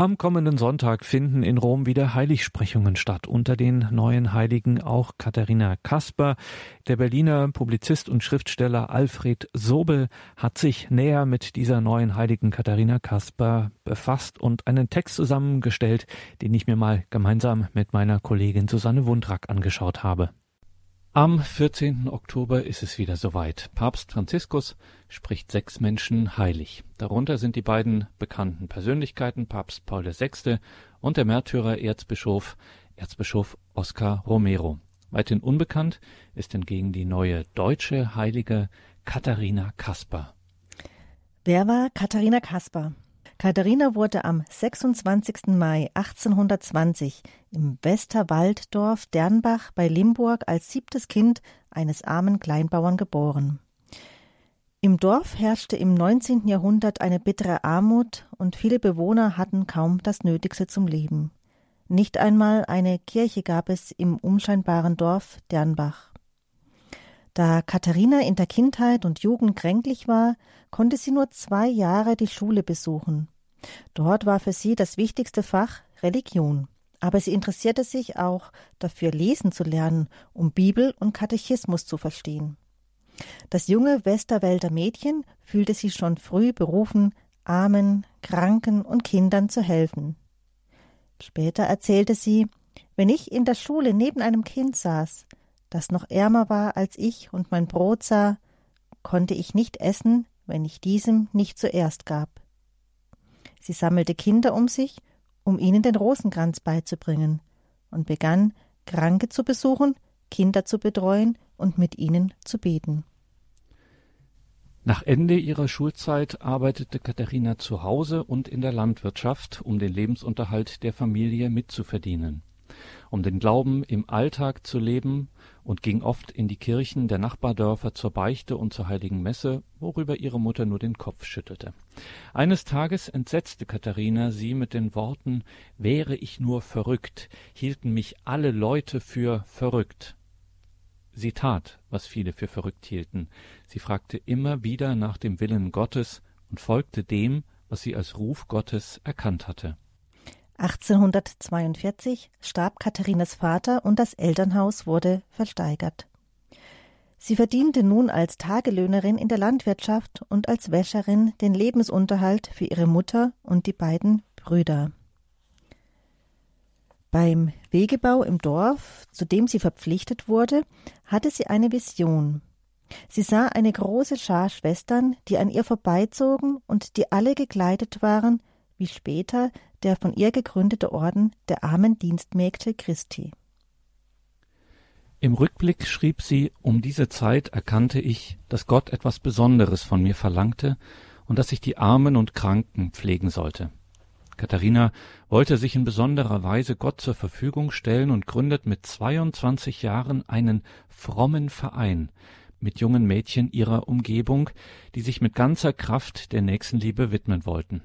Am kommenden Sonntag finden in Rom wieder Heiligsprechungen statt. Unter den neuen Heiligen auch Katharina Kasper. Der Berliner Publizist und Schriftsteller Alfred Sobel hat sich näher mit dieser neuen Heiligen Katharina Kasper befasst und einen Text zusammengestellt, den ich mir mal gemeinsam mit meiner Kollegin Susanne Wundrack angeschaut habe. Am 14. Oktober ist es wieder soweit. Papst Franziskus spricht sechs Menschen heilig. Darunter sind die beiden bekannten Persönlichkeiten Papst Paul VI. und der Märtyrer Erzbischof Erzbischof Oscar Romero. Weithin unbekannt ist hingegen die neue deutsche Heilige Katharina Kasper. Wer war Katharina Kasper? Katharina wurde am 26. Mai 1820 im Westerwalddorf Dernbach bei Limburg als siebtes Kind eines armen Kleinbauern geboren. Im Dorf herrschte im 19. Jahrhundert eine bittere Armut und viele Bewohner hatten kaum das Nötigste zum Leben. Nicht einmal eine Kirche gab es im unscheinbaren Dorf Dernbach. Da Katharina in der Kindheit und Jugend kränklich war, konnte sie nur zwei Jahre die Schule besuchen. Dort war für sie das wichtigste Fach Religion. Aber sie interessierte sich auch dafür, lesen zu lernen, um Bibel und Katechismus zu verstehen. Das junge Westerwälder Mädchen fühlte sich schon früh berufen, Armen, Kranken und Kindern zu helfen. Später erzählte sie, wenn ich in der Schule neben einem Kind saß, das noch ärmer war als ich und mein Brot sah, konnte ich nicht essen, wenn ich diesem nicht zuerst gab. Sie sammelte Kinder um sich, um ihnen den Rosenkranz beizubringen, und begann, Kranke zu besuchen, Kinder zu betreuen und mit ihnen zu beten. Nach Ende ihrer Schulzeit arbeitete Katharina zu Hause und in der Landwirtschaft, um den Lebensunterhalt der Familie mitzuverdienen um den Glauben im Alltag zu leben und ging oft in die Kirchen der Nachbardörfer zur Beichte und zur heiligen Messe, worüber ihre Mutter nur den Kopf schüttelte. Eines Tages entsetzte Katharina sie mit den Worten Wäre ich nur verrückt, hielten mich alle Leute für verrückt. Sie tat, was viele für verrückt hielten. Sie fragte immer wieder nach dem Willen Gottes und folgte dem, was sie als Ruf Gottes erkannt hatte. 1842 starb Katharinas Vater und das Elternhaus wurde versteigert. Sie verdiente nun als Tagelöhnerin in der Landwirtschaft und als Wäscherin den Lebensunterhalt für ihre Mutter und die beiden Brüder. Beim Wegebau im Dorf, zu dem sie verpflichtet wurde, hatte sie eine Vision. Sie sah eine große Schar Schwestern, die an ihr vorbeizogen und die alle gekleidet waren, wie später der von ihr gegründete Orden der armen Dienstmägde Christi. Im Rückblick schrieb sie, um diese Zeit erkannte ich, dass Gott etwas Besonderes von mir verlangte und dass ich die Armen und Kranken pflegen sollte. Katharina wollte sich in besonderer Weise Gott zur Verfügung stellen und gründet mit 22 Jahren einen frommen Verein mit jungen Mädchen ihrer Umgebung, die sich mit ganzer Kraft der Nächstenliebe widmen wollten.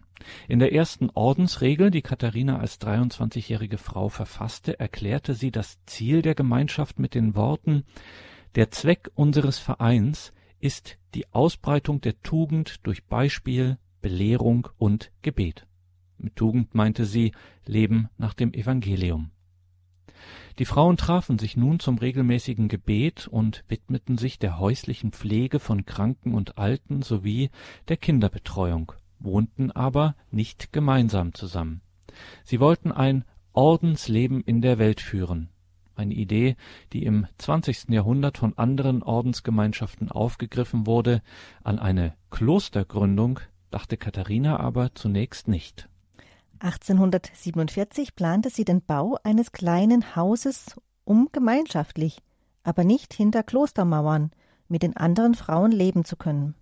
In der ersten Ordensregel, die Katharina als 23-jährige Frau verfasste, erklärte sie das Ziel der Gemeinschaft mit den Worten Der Zweck unseres Vereins ist die Ausbreitung der Tugend durch Beispiel, Belehrung und Gebet. Mit Tugend meinte sie Leben nach dem Evangelium. Die Frauen trafen sich nun zum regelmäßigen Gebet und widmeten sich der häuslichen Pflege von Kranken und Alten sowie der Kinderbetreuung wohnten aber nicht gemeinsam zusammen. Sie wollten ein Ordensleben in der Welt führen, eine Idee, die im 20. Jahrhundert von anderen Ordensgemeinschaften aufgegriffen wurde, an eine Klostergründung dachte Katharina aber zunächst nicht. 1847 plante sie den Bau eines kleinen Hauses, um gemeinschaftlich, aber nicht hinter Klostermauern, mit den anderen Frauen leben zu können.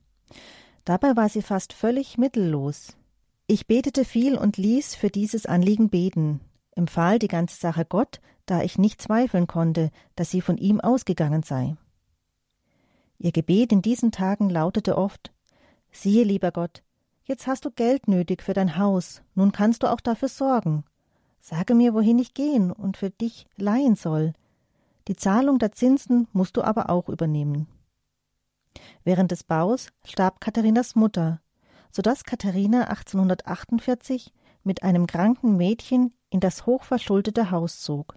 Dabei war sie fast völlig mittellos. Ich betete viel und ließ für dieses Anliegen beten, empfahl die ganze Sache Gott, da ich nicht zweifeln konnte, dass sie von ihm ausgegangen sei. Ihr Gebet in diesen Tagen lautete oft Siehe, lieber Gott, jetzt hast du Geld nötig für dein Haus, nun kannst du auch dafür sorgen. Sage mir, wohin ich gehen und für dich leihen soll. Die Zahlung der Zinsen musst du aber auch übernehmen. Während des Baus starb Katharinas Mutter, so dass Katharina 1848 mit einem kranken Mädchen in das hochverschuldete Haus zog.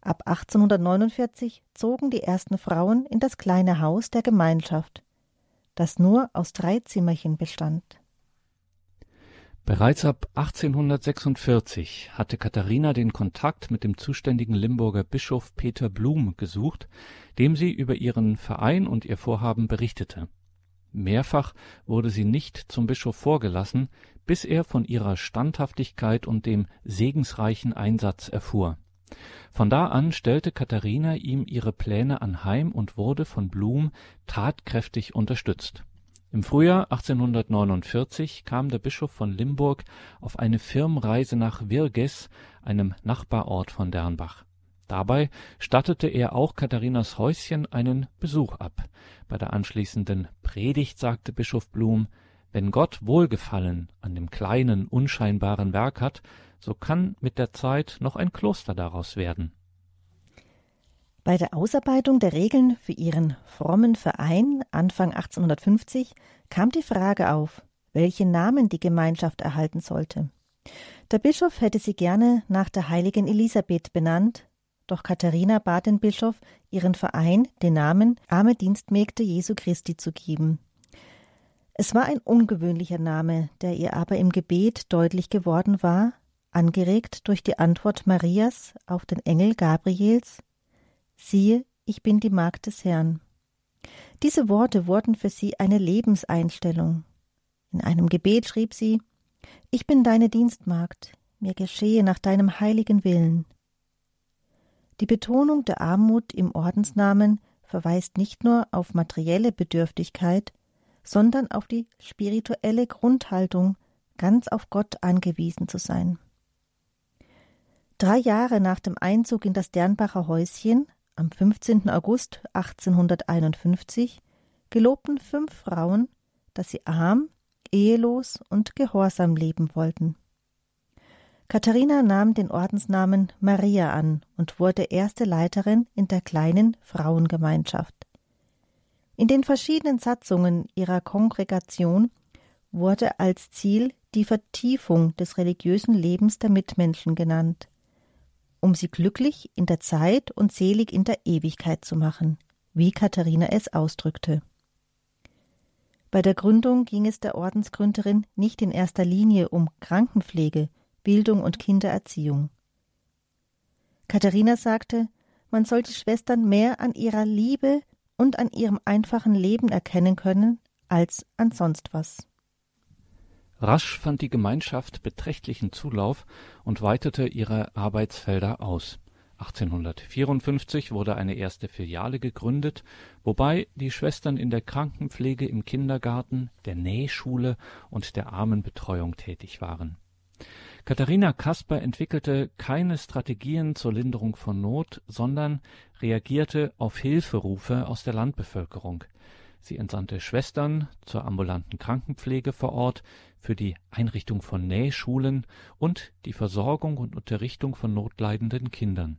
Ab 1849 zogen die ersten Frauen in das kleine Haus der Gemeinschaft, das nur aus drei Zimmerchen bestand. Bereits ab 1846 hatte Katharina den Kontakt mit dem zuständigen Limburger Bischof Peter Blum gesucht, dem sie über ihren Verein und ihr Vorhaben berichtete. Mehrfach wurde sie nicht zum Bischof vorgelassen, bis er von ihrer Standhaftigkeit und dem segensreichen Einsatz erfuhr. Von da an stellte Katharina ihm ihre Pläne anheim und wurde von Blum tatkräftig unterstützt im Frühjahr 1849 kam der Bischof von Limburg auf eine Firmreise nach Virges, einem Nachbarort von Dernbach. Dabei stattete er auch Katharinas Häuschen einen Besuch ab. Bei der anschließenden Predigt sagte Bischof Blum, wenn Gott Wohlgefallen an dem kleinen, unscheinbaren Werk hat, so kann mit der Zeit noch ein Kloster daraus werden bei der Ausarbeitung der Regeln für ihren frommen Verein Anfang 1850 kam die Frage auf, welche Namen die Gemeinschaft erhalten sollte. Der Bischof hätte sie gerne nach der heiligen Elisabeth benannt, doch Katharina bat den Bischof, ihren Verein den Namen Arme Dienstmägde Jesu Christi zu geben. Es war ein ungewöhnlicher Name, der ihr aber im Gebet deutlich geworden war, angeregt durch die Antwort Marias auf den Engel Gabriels Siehe, ich bin die Magd des Herrn. Diese Worte wurden für sie eine Lebenseinstellung. In einem Gebet schrieb sie Ich bin deine Dienstmagd, mir geschehe nach deinem heiligen Willen. Die Betonung der Armut im Ordensnamen verweist nicht nur auf materielle Bedürftigkeit, sondern auf die spirituelle Grundhaltung, ganz auf Gott angewiesen zu sein. Drei Jahre nach dem Einzug in das Dernbacher Häuschen am 15. August 1851 gelobten fünf Frauen, dass sie arm, ehelos und gehorsam leben wollten. Katharina nahm den Ordensnamen Maria an und wurde erste Leiterin in der kleinen Frauengemeinschaft. In den verschiedenen Satzungen ihrer Kongregation wurde als Ziel die Vertiefung des religiösen Lebens der Mitmenschen genannt um sie glücklich in der Zeit und selig in der Ewigkeit zu machen, wie Katharina es ausdrückte. Bei der Gründung ging es der Ordensgründerin nicht in erster Linie um Krankenpflege, Bildung und Kindererziehung. Katharina sagte, man soll die Schwestern mehr an ihrer Liebe und an ihrem einfachen Leben erkennen können als an sonst was. Rasch fand die Gemeinschaft beträchtlichen Zulauf und weitete ihre Arbeitsfelder aus. 1854 wurde eine erste Filiale gegründet, wobei die Schwestern in der Krankenpflege im Kindergarten, der Nähschule und der Armenbetreuung tätig waren. Katharina Kasper entwickelte keine Strategien zur Linderung von Not, sondern reagierte auf Hilferufe aus der Landbevölkerung. Sie entsandte Schwestern zur ambulanten Krankenpflege vor Ort, für die Einrichtung von Nähschulen und die Versorgung und Unterrichtung von notleidenden Kindern.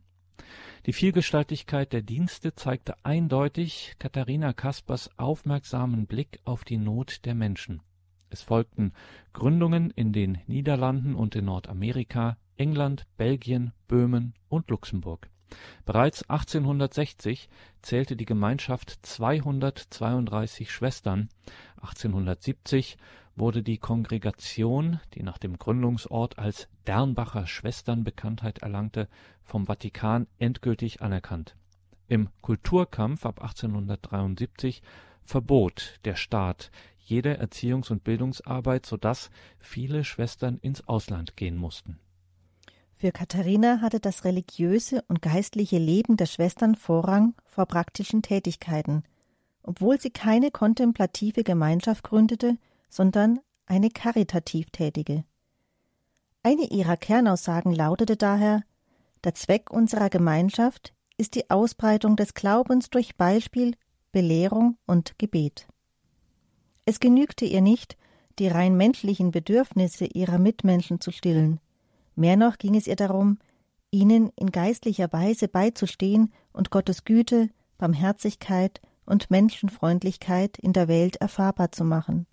Die Vielgestaltigkeit der Dienste zeigte eindeutig Katharina Kaspers aufmerksamen Blick auf die Not der Menschen. Es folgten Gründungen in den Niederlanden und in Nordamerika, England, Belgien, Böhmen und Luxemburg Bereits 1860 zählte die Gemeinschaft 232 Schwestern, 1870 wurde die Kongregation, die nach dem Gründungsort als Dernbacher Schwestern Bekanntheit erlangte, vom Vatikan endgültig anerkannt. Im Kulturkampf ab 1873 verbot der Staat jede Erziehungs und Bildungsarbeit, so dass viele Schwestern ins Ausland gehen mussten für Katharina hatte das religiöse und geistliche Leben der Schwestern Vorrang vor praktischen Tätigkeiten, obwohl sie keine kontemplative Gemeinschaft gründete, sondern eine karitativ tätige. Eine ihrer Kernaussagen lautete daher Der Zweck unserer Gemeinschaft ist die Ausbreitung des Glaubens durch Beispiel, Belehrung und Gebet. Es genügte ihr nicht, die rein menschlichen Bedürfnisse ihrer Mitmenschen zu stillen, Mehr noch ging es ihr darum, ihnen in geistlicher Weise beizustehen und Gottes Güte, Barmherzigkeit und Menschenfreundlichkeit in der Welt erfahrbar zu machen.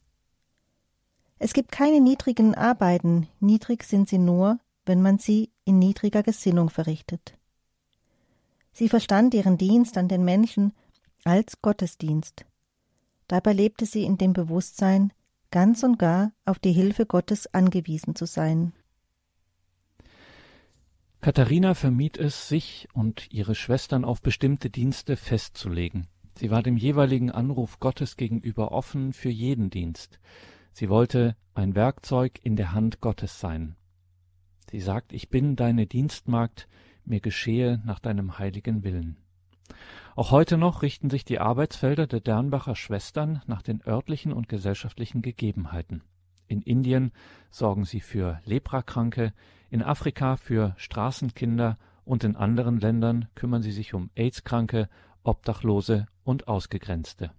Es gibt keine niedrigen Arbeiten, niedrig sind sie nur, wenn man sie in niedriger Gesinnung verrichtet. Sie verstand ihren Dienst an den Menschen als Gottesdienst. Dabei lebte sie in dem Bewusstsein, ganz und gar auf die Hilfe Gottes angewiesen zu sein. Katharina vermied es, sich und ihre Schwestern auf bestimmte Dienste festzulegen. Sie war dem jeweiligen Anruf Gottes gegenüber offen für jeden Dienst. Sie wollte ein Werkzeug in der Hand Gottes sein. Sie sagt, ich bin deine Dienstmagd, mir geschehe nach deinem heiligen Willen. Auch heute noch richten sich die Arbeitsfelder der Dernbacher Schwestern nach den örtlichen und gesellschaftlichen Gegebenheiten. In Indien sorgen sie für Leprakranke, in Afrika für Straßenkinder und in anderen Ländern kümmern sie sich um AIDS-Kranke, Obdachlose und Ausgegrenzte.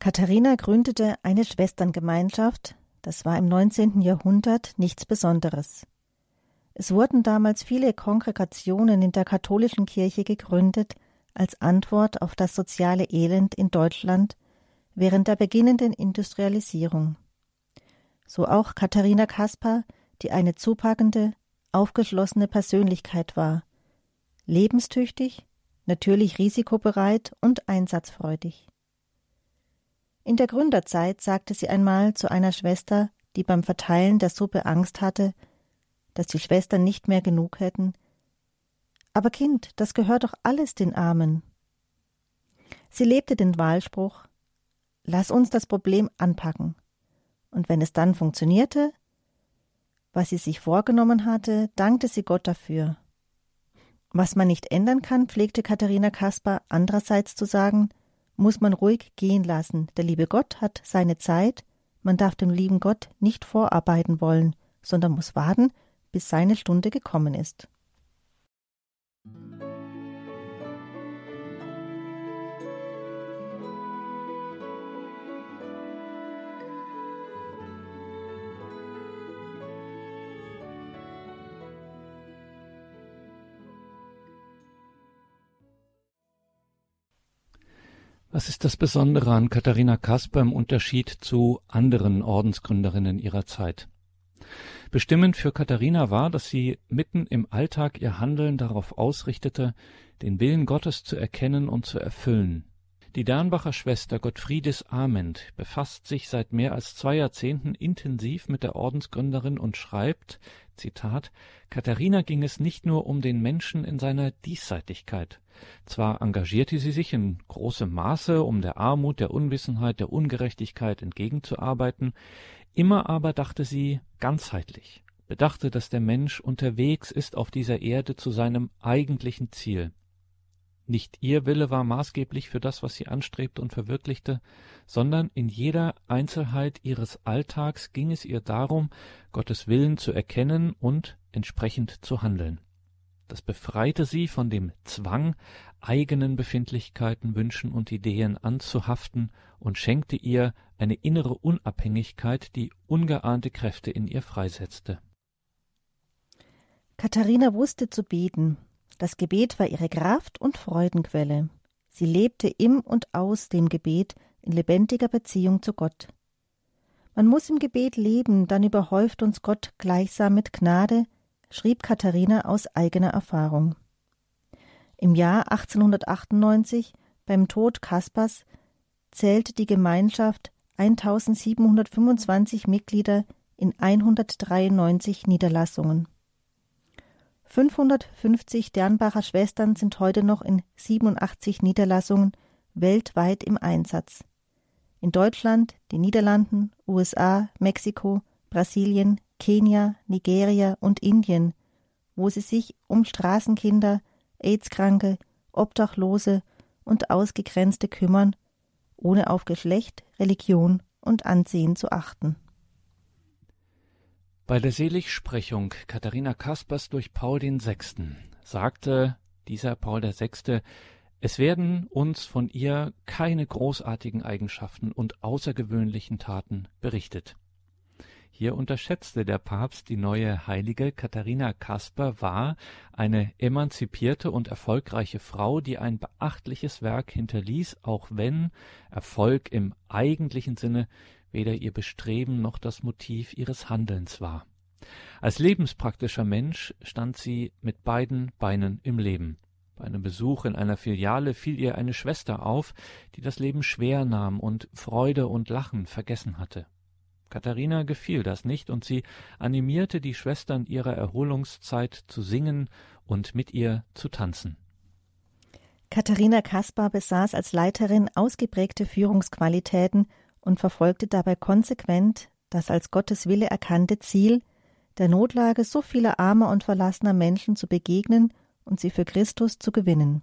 Katharina gründete eine Schwesterngemeinschaft, das war im 19. Jahrhundert nichts Besonderes. Es wurden damals viele Kongregationen in der katholischen Kirche gegründet als Antwort auf das soziale Elend in Deutschland während der beginnenden Industrialisierung. So auch Katharina Kaspar, die eine zupackende, aufgeschlossene Persönlichkeit war, lebenstüchtig, natürlich risikobereit und einsatzfreudig. In der Gründerzeit sagte sie einmal zu einer Schwester, die beim Verteilen der Suppe Angst hatte, dass die Schwestern nicht mehr genug hätten. Aber Kind, das gehört doch alles den Armen. Sie lebte den Wahlspruch Lass uns das Problem anpacken. Und wenn es dann funktionierte, was sie sich vorgenommen hatte, dankte sie Gott dafür. Was man nicht ändern kann, pflegte Katharina Kaspar andererseits zu sagen, muss man ruhig gehen lassen. Der liebe Gott hat seine Zeit, man darf dem lieben Gott nicht vorarbeiten wollen, sondern muss warten, bis seine Stunde gekommen ist. Was ist das Besondere an Katharina Kasper im Unterschied zu anderen Ordensgründerinnen ihrer Zeit? Bestimmend für Katharina war, dass sie mitten im Alltag ihr Handeln darauf ausrichtete, den Willen Gottes zu erkennen und zu erfüllen. Die Dernbacher Schwester Gottfriedis Ament befasst sich seit mehr als zwei Jahrzehnten intensiv mit der Ordensgründerin und schreibt, Zitat, Katharina ging es nicht nur um den Menschen in seiner Diesseitigkeit. Zwar engagierte sie sich in großem Maße, um der Armut, der Unwissenheit, der Ungerechtigkeit entgegenzuarbeiten, immer aber dachte sie ganzheitlich, bedachte, dass der Mensch unterwegs ist auf dieser Erde zu seinem eigentlichen Ziel. Nicht ihr Wille war maßgeblich für das, was sie anstrebte und verwirklichte, sondern in jeder Einzelheit ihres Alltags ging es ihr darum, Gottes Willen zu erkennen und entsprechend zu handeln. Das befreite sie von dem Zwang, eigenen Befindlichkeiten, Wünschen und Ideen anzuhaften und schenkte ihr eine innere Unabhängigkeit, die ungeahnte Kräfte in ihr freisetzte. Katharina wusste zu beten, das Gebet war ihre Kraft und Freudenquelle. Sie lebte im und aus dem Gebet in lebendiger Beziehung zu Gott. Man muss im Gebet leben, dann überhäuft uns Gott gleichsam mit Gnade, schrieb Katharina aus eigener Erfahrung. Im Jahr 1898, beim Tod Kaspers, zählte die Gemeinschaft 1725 Mitglieder in 193 Niederlassungen. 550 Dernbacher Schwestern sind heute noch in 87 Niederlassungen weltweit im Einsatz. In Deutschland, den Niederlanden, USA, Mexiko, Brasilien, Kenia, Nigeria und Indien, wo sie sich um Straßenkinder, AIDS-Kranke, Obdachlose und Ausgegrenzte kümmern, ohne auf Geschlecht, Religion und Ansehen zu achten. Bei der Seligsprechung Katharina Kaspers durch Paul VI. sagte dieser Paul VI., es werden uns von ihr keine großartigen Eigenschaften und außergewöhnlichen Taten berichtet. Hier unterschätzte der Papst die neue Heilige Katharina Kasper war eine emanzipierte und erfolgreiche Frau, die ein beachtliches Werk hinterließ, auch wenn Erfolg im eigentlichen Sinne weder ihr Bestreben noch das Motiv ihres Handelns war. Als lebenspraktischer Mensch stand sie mit beiden Beinen im Leben. Bei einem Besuch in einer Filiale fiel ihr eine Schwester auf, die das Leben schwer nahm und Freude und Lachen vergessen hatte. Katharina gefiel das nicht und sie animierte die Schwestern ihrer Erholungszeit zu singen und mit ihr zu tanzen. Katharina Kaspar besaß als Leiterin ausgeprägte Führungsqualitäten und verfolgte dabei konsequent das als Gottes Wille erkannte Ziel, der Notlage so vieler armer und verlassener Menschen zu begegnen und sie für Christus zu gewinnen.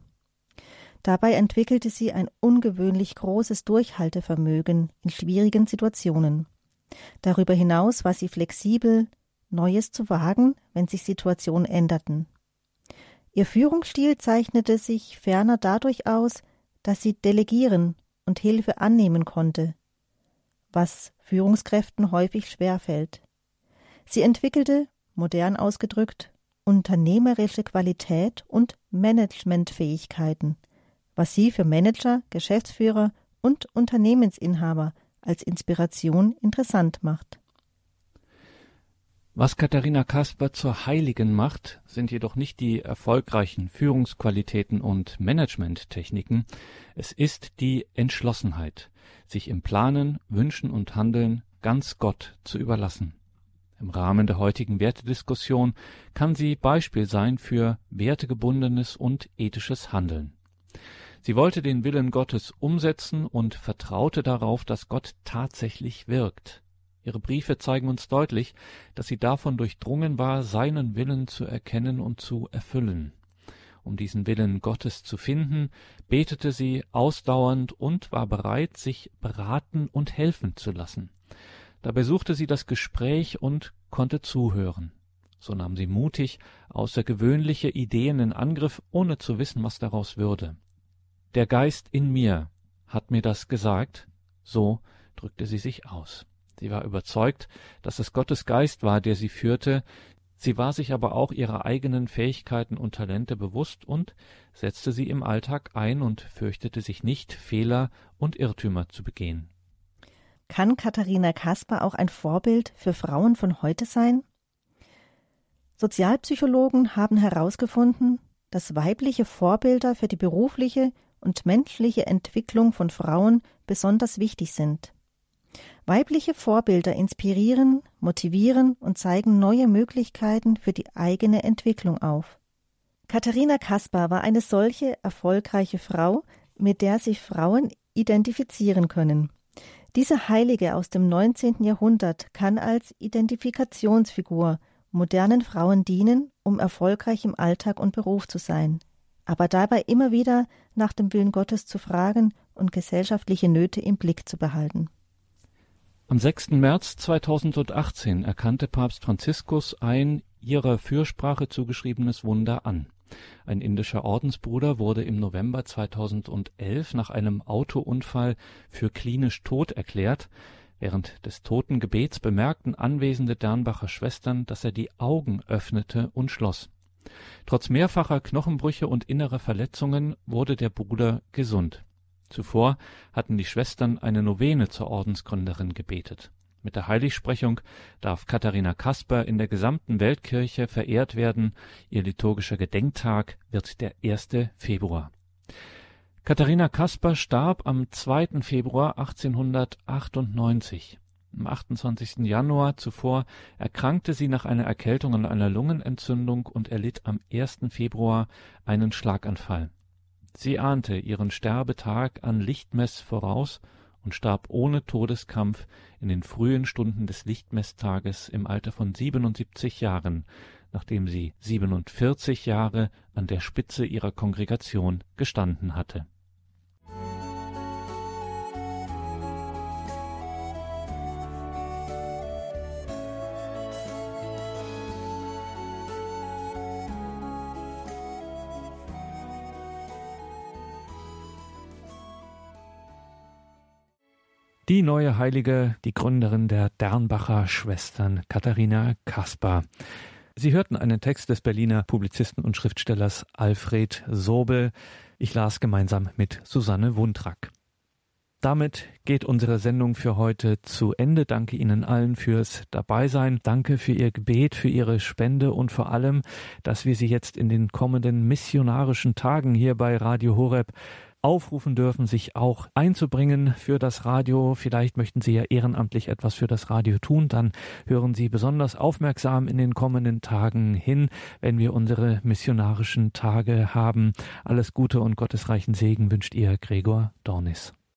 Dabei entwickelte sie ein ungewöhnlich großes Durchhaltevermögen in schwierigen Situationen. Darüber hinaus war sie flexibel, Neues zu wagen, wenn sich Situationen änderten. Ihr Führungsstil zeichnete sich ferner dadurch aus, dass sie delegieren und Hilfe annehmen konnte, was Führungskräften häufig schwerfällt. Sie entwickelte, modern ausgedrückt, unternehmerische Qualität und Managementfähigkeiten, was sie für Manager, Geschäftsführer und Unternehmensinhaber als Inspiration interessant macht. Was Katharina Kasper zur Heiligen macht, sind jedoch nicht die erfolgreichen Führungsqualitäten und Managementtechniken, es ist die Entschlossenheit, sich im Planen, Wünschen und Handeln ganz Gott zu überlassen. Im Rahmen der heutigen Wertediskussion kann sie Beispiel sein für wertegebundenes und ethisches Handeln. Sie wollte den Willen Gottes umsetzen und vertraute darauf, dass Gott tatsächlich wirkt. Ihre Briefe zeigen uns deutlich, dass sie davon durchdrungen war, seinen Willen zu erkennen und zu erfüllen. Um diesen Willen Gottes zu finden, betete sie ausdauernd und war bereit, sich beraten und helfen zu lassen. Dabei suchte sie das Gespräch und konnte zuhören. So nahm sie mutig außergewöhnliche Ideen in Angriff, ohne zu wissen, was daraus würde. Der Geist in mir hat mir das gesagt, so drückte sie sich aus. Sie war überzeugt, dass es Gottes Geist war, der sie führte, sie war sich aber auch ihrer eigenen Fähigkeiten und Talente bewusst und setzte sie im Alltag ein und fürchtete sich nicht, Fehler und Irrtümer zu begehen. Kann Katharina Kasper auch ein Vorbild für Frauen von heute sein? Sozialpsychologen haben herausgefunden, dass weibliche Vorbilder für die berufliche und menschliche Entwicklung von Frauen besonders wichtig sind. Weibliche Vorbilder inspirieren, motivieren und zeigen neue Möglichkeiten für die eigene Entwicklung auf. Katharina Kaspar war eine solche erfolgreiche Frau, mit der sich Frauen identifizieren können. Diese Heilige aus dem 19. Jahrhundert kann als Identifikationsfigur modernen Frauen dienen, um erfolgreich im Alltag und Beruf zu sein, aber dabei immer wieder nach dem Willen Gottes zu fragen und gesellschaftliche Nöte im Blick zu behalten. Am 6. März 2018 erkannte Papst Franziskus ein ihrer Fürsprache zugeschriebenes Wunder an. Ein indischer Ordensbruder wurde im November 2011 nach einem Autounfall für klinisch tot erklärt. Während des Totengebets bemerkten anwesende Dernbacher Schwestern, dass er die Augen öffnete und schloss. Trotz mehrfacher Knochenbrüche und innerer Verletzungen wurde der Bruder gesund Zuvor hatten die Schwestern eine Novene zur Ordensgründerin gebetet. Mit der Heiligsprechung darf Katharina Kasper in der gesamten Weltkirche verehrt werden. Ihr liturgischer Gedenktag wird der 1. Februar. Katharina Kasper starb am 2. Februar 1898. Am 28. Januar zuvor erkrankte sie nach einer Erkältung an einer Lungenentzündung und erlitt am 1. Februar einen Schlaganfall. Sie ahnte ihren Sterbetag an Lichtmess voraus und starb ohne Todeskampf in den frühen Stunden des Lichtmeßtages im Alter von 77 Jahren, nachdem sie 47 Jahre an der Spitze ihrer Kongregation gestanden hatte Die neue Heilige, die Gründerin der Dernbacher Schwestern, Katharina Kaspar. Sie hörten einen Text des Berliner Publizisten und Schriftstellers Alfred Sobel. Ich las gemeinsam mit Susanne Wundrack. Damit geht unsere Sendung für heute zu Ende. Danke Ihnen allen fürs Dabeisein. Danke für Ihr Gebet, für Ihre Spende und vor allem, dass wir Sie jetzt in den kommenden missionarischen Tagen hier bei Radio Horeb aufrufen dürfen, sich auch einzubringen für das Radio. Vielleicht möchten Sie ja ehrenamtlich etwas für das Radio tun. Dann hören Sie besonders aufmerksam in den kommenden Tagen hin, wenn wir unsere missionarischen Tage haben. Alles Gute und gottesreichen Segen wünscht Ihr Gregor Dornis.